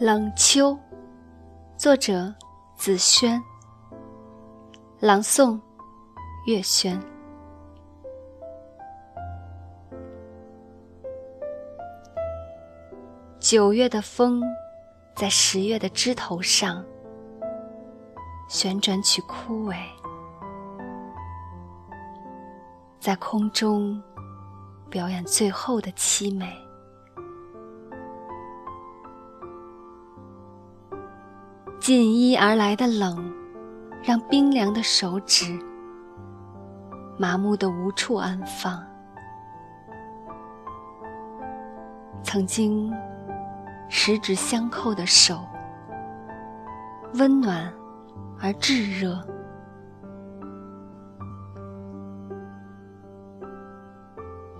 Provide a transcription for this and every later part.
冷秋，作者紫轩，朗诵月轩。九月的风，在十月的枝头上旋转起枯萎，在空中表演最后的凄美。紧衣而来的冷，让冰凉的手指麻木的无处安放。曾经十指相扣的手，温暖而炙热，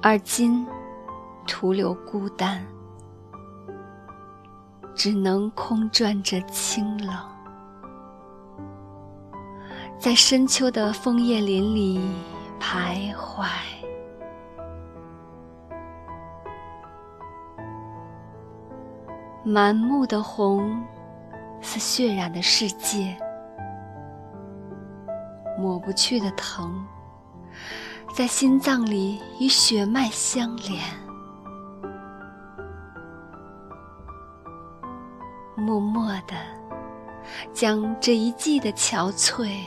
而今徒留孤单。只能空转着清冷，在深秋的枫叶林里徘徊。满目的红，似血染的世界；抹不去的疼，在心脏里与血脉相连。默默的，将这一季的憔悴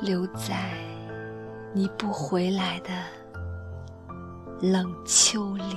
留在你不回来的冷秋里。